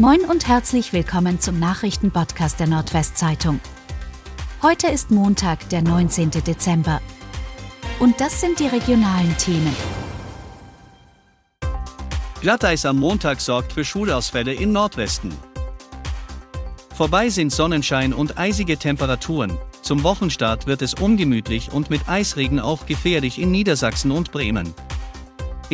Moin und herzlich willkommen zum Nachrichtenpodcast der Nordwestzeitung. Heute ist Montag, der 19. Dezember. Und das sind die regionalen Themen. Glatteis am Montag sorgt für Schulausfälle im Nordwesten. Vorbei sind Sonnenschein und eisige Temperaturen. Zum Wochenstart wird es ungemütlich und mit Eisregen auch gefährlich in Niedersachsen und Bremen.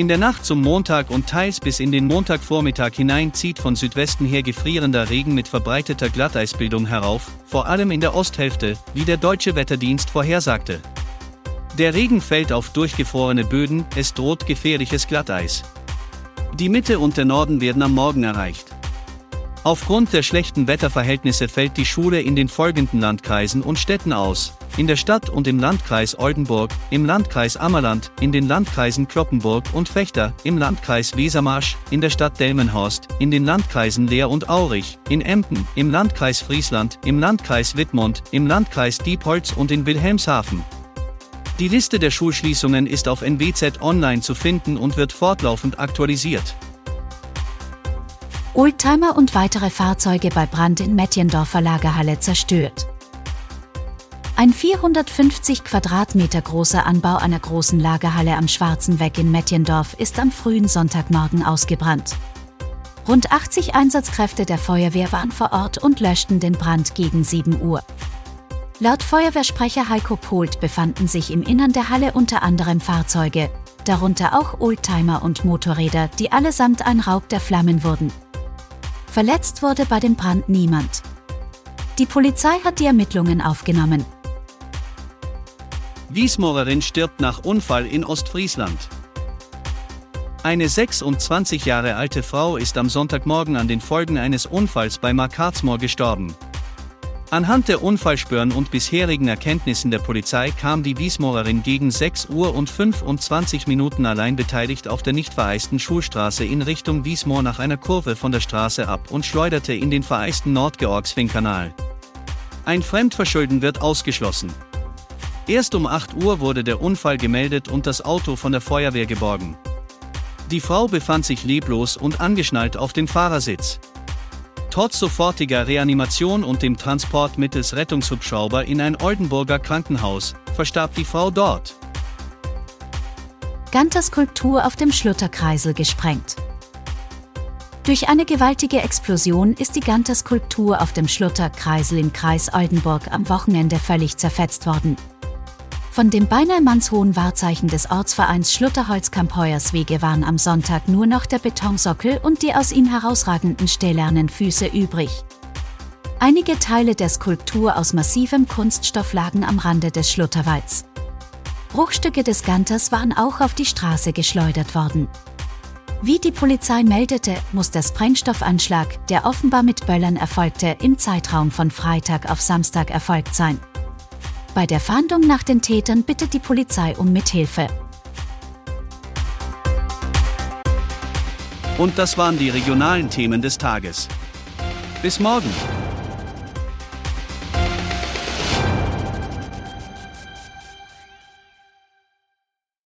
In der Nacht zum Montag und teils bis in den Montagvormittag hinein zieht von Südwesten her gefrierender Regen mit verbreiteter Glatteisbildung herauf, vor allem in der Osthälfte, wie der deutsche Wetterdienst vorhersagte. Der Regen fällt auf durchgefrorene Böden, es droht gefährliches Glatteis. Die Mitte und der Norden werden am Morgen erreicht. Aufgrund der schlechten Wetterverhältnisse fällt die Schule in den folgenden Landkreisen und Städten aus, in der Stadt und im Landkreis Oldenburg, im Landkreis Ammerland, in den Landkreisen Kloppenburg und Fechter, im Landkreis Wesermarsch, in der Stadt Delmenhorst, in den Landkreisen Leer und Aurich, in Emden, im Landkreis Friesland, im Landkreis Wittmund, im Landkreis Diepholz und in Wilhelmshaven. Die Liste der Schulschließungen ist auf NWZ Online zu finden und wird fortlaufend aktualisiert. Oldtimer und weitere Fahrzeuge bei Brand in Mettjendorfer Lagerhalle zerstört. Ein 450 Quadratmeter großer Anbau einer großen Lagerhalle am Schwarzen Weg in Mettjendorf ist am frühen Sonntagmorgen ausgebrannt. Rund 80 Einsatzkräfte der Feuerwehr waren vor Ort und löschten den Brand gegen 7 Uhr. Laut Feuerwehrsprecher Heiko Polt befanden sich im Innern der Halle unter anderem Fahrzeuge, darunter auch Oldtimer und Motorräder, die allesamt ein Raub der Flammen wurden. Verletzt wurde bei dem Brand niemand. Die Polizei hat die Ermittlungen aufgenommen. Wiesmorerin stirbt nach Unfall in Ostfriesland. Eine 26 Jahre alte Frau ist am Sonntagmorgen an den Folgen eines Unfalls bei Markartsmoor gestorben. Anhand der Unfallspuren und bisherigen Erkenntnissen der Polizei kam die Wiesmorerin gegen 6 Uhr und 25 Minuten allein beteiligt auf der nicht vereisten Schulstraße in Richtung Wiesmoor nach einer Kurve von der Straße ab und schleuderte in den vereisten Nordgeorgsfing-Kanal. Ein Fremdverschulden wird ausgeschlossen. Erst um 8 Uhr wurde der Unfall gemeldet und das Auto von der Feuerwehr geborgen. Die Frau befand sich leblos und angeschnallt auf dem Fahrersitz. Trotz sofortiger Reanimation und dem Transport mittels Rettungshubschrauber in ein Oldenburger Krankenhaus verstarb die Frau dort. Ganters Skulptur auf dem Schlutterkreisel gesprengt. Durch eine gewaltige Explosion ist die Ganter Skulptur auf dem Schlutterkreisel im Kreis Oldenburg am Wochenende völlig zerfetzt worden. Von dem beinahe mannshohen Wahrzeichen des Ortsvereins Schlutterholzkamp Heuerswege waren am Sonntag nur noch der Betonsockel und die aus ihm herausragenden stählernen Füße übrig. Einige Teile der Skulptur aus massivem Kunststoff lagen am Rande des Schlutterwalds. Bruchstücke des Ganters waren auch auf die Straße geschleudert worden. Wie die Polizei meldete, muss der Sprengstoffanschlag, der offenbar mit Böllern erfolgte, im Zeitraum von Freitag auf Samstag erfolgt sein. Bei der Fahndung nach den Tätern bittet die Polizei um Mithilfe. Und das waren die regionalen Themen des Tages. Bis morgen.